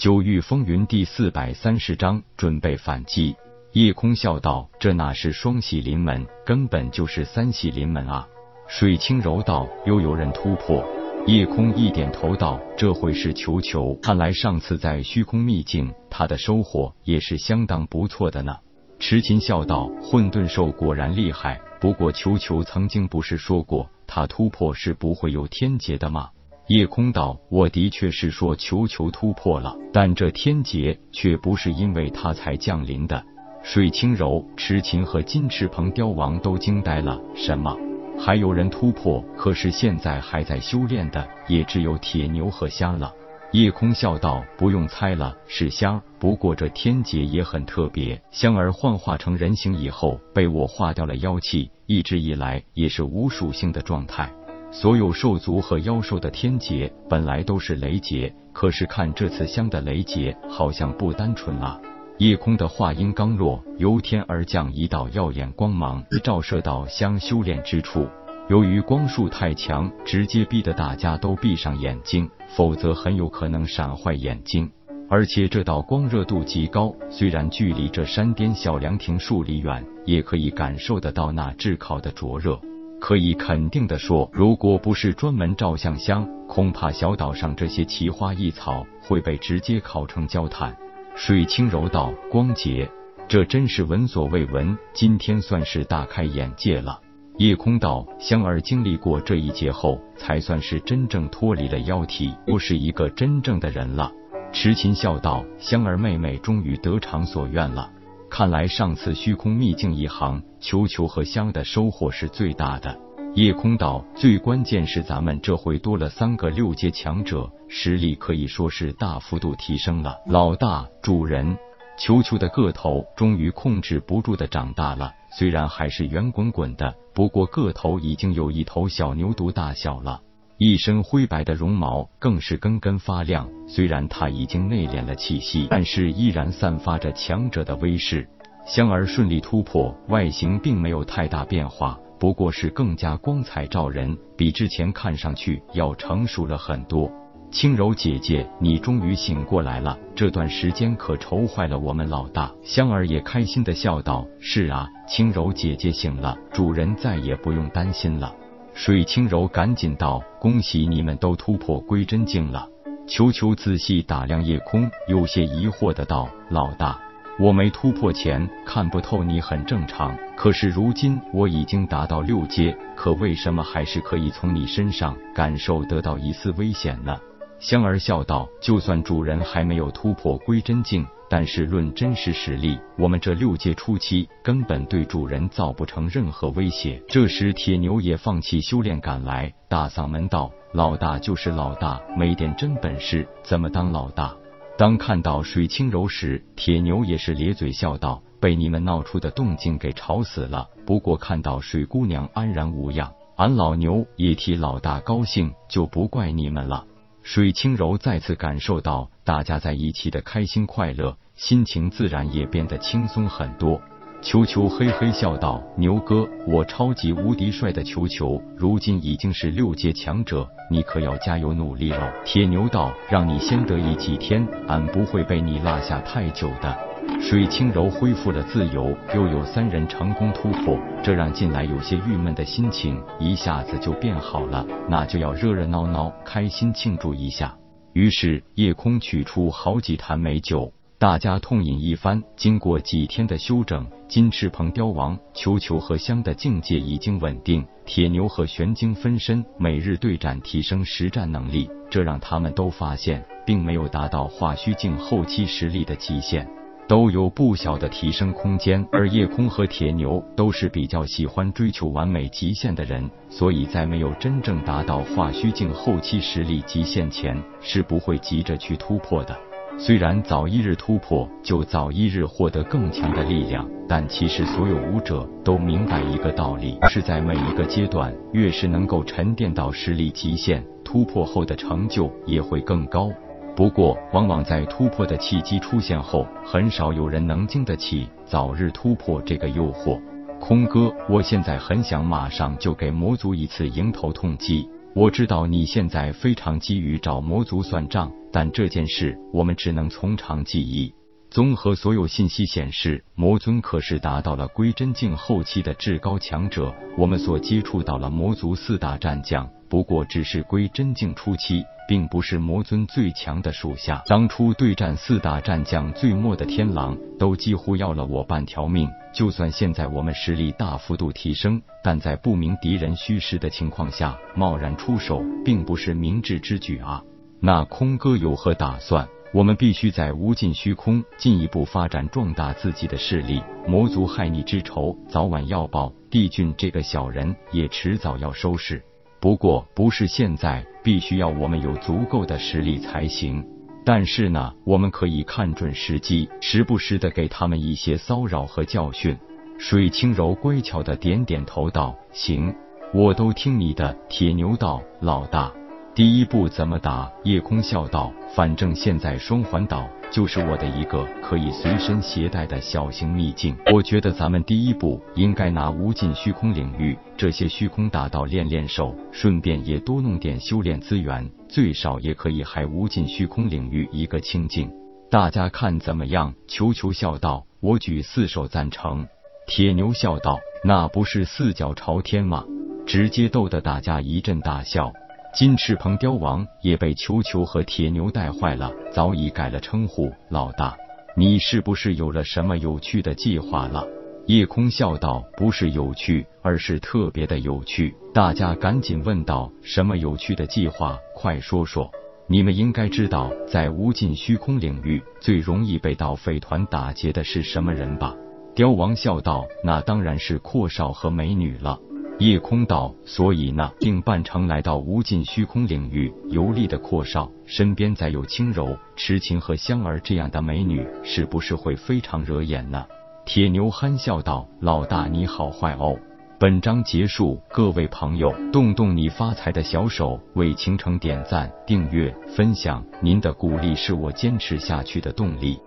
九域风云第四百三十章，准备反击。夜空笑道：“这哪是双喜临门，根本就是三喜临门啊！”水清柔道：“又有人突破。”夜空一点头道：“这会是球球。看来上次在虚空秘境，他的收获也是相当不错的呢。”池琴笑道：“混沌兽果然厉害，不过球球曾经不是说过，他突破是不会有天劫的吗？”夜空道：“我的确是说球球突破了，但这天劫却不是因为他才降临的。”水清柔、痴琴和金翅鹏雕王都惊呆了。什么？还有人突破？可是现在还在修炼的，也只有铁牛和虾了。夜空笑道：“不用猜了，是虾。不过这天劫也很特别，香儿幻化成人形以后，被我化掉了妖气，一直以来也是无属性的状态。”所有兽族和妖兽的天劫本来都是雷劫，可是看这次香的雷劫好像不单纯啊！夜空的话音刚落，由天而降一道耀眼光芒，照射到香修炼之处。由于光束太强，直接逼得大家都闭上眼睛，否则很有可能闪坏眼睛。而且这道光热度极高，虽然距离这山巅小凉亭数里远，也可以感受得到那炙烤的灼热。可以肯定的说，如果不是专门照相箱，恐怕小岛上这些奇花异草会被直接烤成焦炭。水清柔道：“光洁，这真是闻所未闻，今天算是大开眼界了。”夜空道：“香儿经历过这一劫后，才算是真正脱离了妖体，不是一个真正的人了。”痴琴笑道：“香儿妹妹终于得偿所愿了。”看来上次虚空秘境一行，球球和香的收获是最大的。夜空岛，最关键是咱们这回多了三个六阶强者，实力可以说是大幅度提升了。老大，主人，球球的个头终于控制不住的长大了，虽然还是圆滚滚的，不过个头已经有一头小牛犊大小了。一身灰白的绒毛更是根根发亮，虽然他已经内敛了气息，但是依然散发着强者的威势。香儿顺利突破，外形并没有太大变化，不过是更加光彩照人，比之前看上去要成熟了很多。轻柔姐姐，你终于醒过来了，这段时间可愁坏了我们老大。香儿也开心的笑道：“是啊，轻柔姐姐醒了，主人再也不用担心了。”水清柔赶紧道：“恭喜你们都突破归真境了。”球球仔细打量夜空，有些疑惑的道：“老大，我没突破前看不透你很正常，可是如今我已经达到六阶，可为什么还是可以从你身上感受得到一丝危险呢？”香儿笑道：“就算主人还没有突破归真境。”但是论真实实力，我们这六阶初期根本对主人造不成任何威胁。这时铁牛也放弃修炼赶来，大嗓门道：“老大就是老大，没点真本事怎么当老大？”当看到水清柔时，铁牛也是咧嘴笑道：“被你们闹出的动静给吵死了。不过看到水姑娘安然无恙，俺老牛也替老大高兴，就不怪你们了。”水清柔再次感受到大家在一起的开心快乐，心情自然也变得轻松很多。球球嘿嘿笑道：“牛哥，我超级无敌帅的球球，如今已经是六阶强者，你可要加油努力喽。”铁牛道：“让你先得意几天，俺不会被你落下太久的。”水清柔恢复了自由，又有三人成功突破，这让近来有些郁闷的心情一下子就变好了。那就要热热闹闹、开心庆祝一下。于是夜空取出好几坛美酒，大家痛饮一番。经过几天的休整，金翅鹏雕王、球球和香的境界已经稳定。铁牛和玄晶分身每日对战，提升实战能力，这让他们都发现，并没有达到化虚境后期实力的极限。都有不小的提升空间，而夜空和铁牛都是比较喜欢追求完美极限的人，所以在没有真正达到化虚境后期实力极限前，是不会急着去突破的。虽然早一日突破就早一日获得更强的力量，但其实所有武者都明白一个道理：是在每一个阶段，越是能够沉淀到实力极限，突破后的成就也会更高。不过，往往在突破的契机出现后，很少有人能经得起早日突破这个诱惑。空哥，我现在很想马上就给魔族一次迎头痛击。我知道你现在非常急于找魔族算账，但这件事我们只能从长计议。综合所有信息显示，魔尊可是达到了归真境后期的至高强者。我们所接触到了魔族四大战将，不过只是归真境初期，并不是魔尊最强的属下。当初对战四大战将最末的天狼，都几乎要了我半条命。就算现在我们实力大幅度提升，但在不明敌人虚实的情况下，贸然出手，并不是明智之举啊。那空哥有何打算？我们必须在无尽虚空进一步发展壮大自己的势力。魔族害你之仇，早晚要报。帝俊这个小人也迟早要收拾。不过不是现在，必须要我们有足够的实力才行。但是呢，我们可以看准时机，时不时的给他们一些骚扰和教训。水清柔乖巧的点点头道：“行，我都听你的。”铁牛道：“老大。”第一步怎么打？夜空笑道：“反正现在双环岛就是我的一个可以随身携带的小型秘境。我觉得咱们第一步应该拿无尽虚空领域这些虚空大道练练手，顺便也多弄点修炼资源，最少也可以还无尽虚空领域一个清净。大家看怎么样？”球球笑道：“我举四手赞成。”铁牛笑道：“那不是四脚朝天吗？”直接逗得大家一阵大笑。金翅鹏雕王也被球球和铁牛带坏了，早已改了称呼。老大，你是不是有了什么有趣的计划了？夜空笑道：“不是有趣，而是特别的有趣。”大家赶紧问道：“什么有趣的计划？快说说！”你们应该知道，在无尽虚空领域，最容易被盗匪团打劫的是什么人吧？雕王笑道：“那当然是阔少和美女了。”夜空道，所以呢，定扮成来到无尽虚空领域游历的阔少，身边再有轻柔、痴情和香儿这样的美女，是不是会非常惹眼呢？铁牛憨笑道：“老大你好坏哦。”本章结束，各位朋友，动动你发财的小手，为倾城点赞、订阅、分享，您的鼓励是我坚持下去的动力。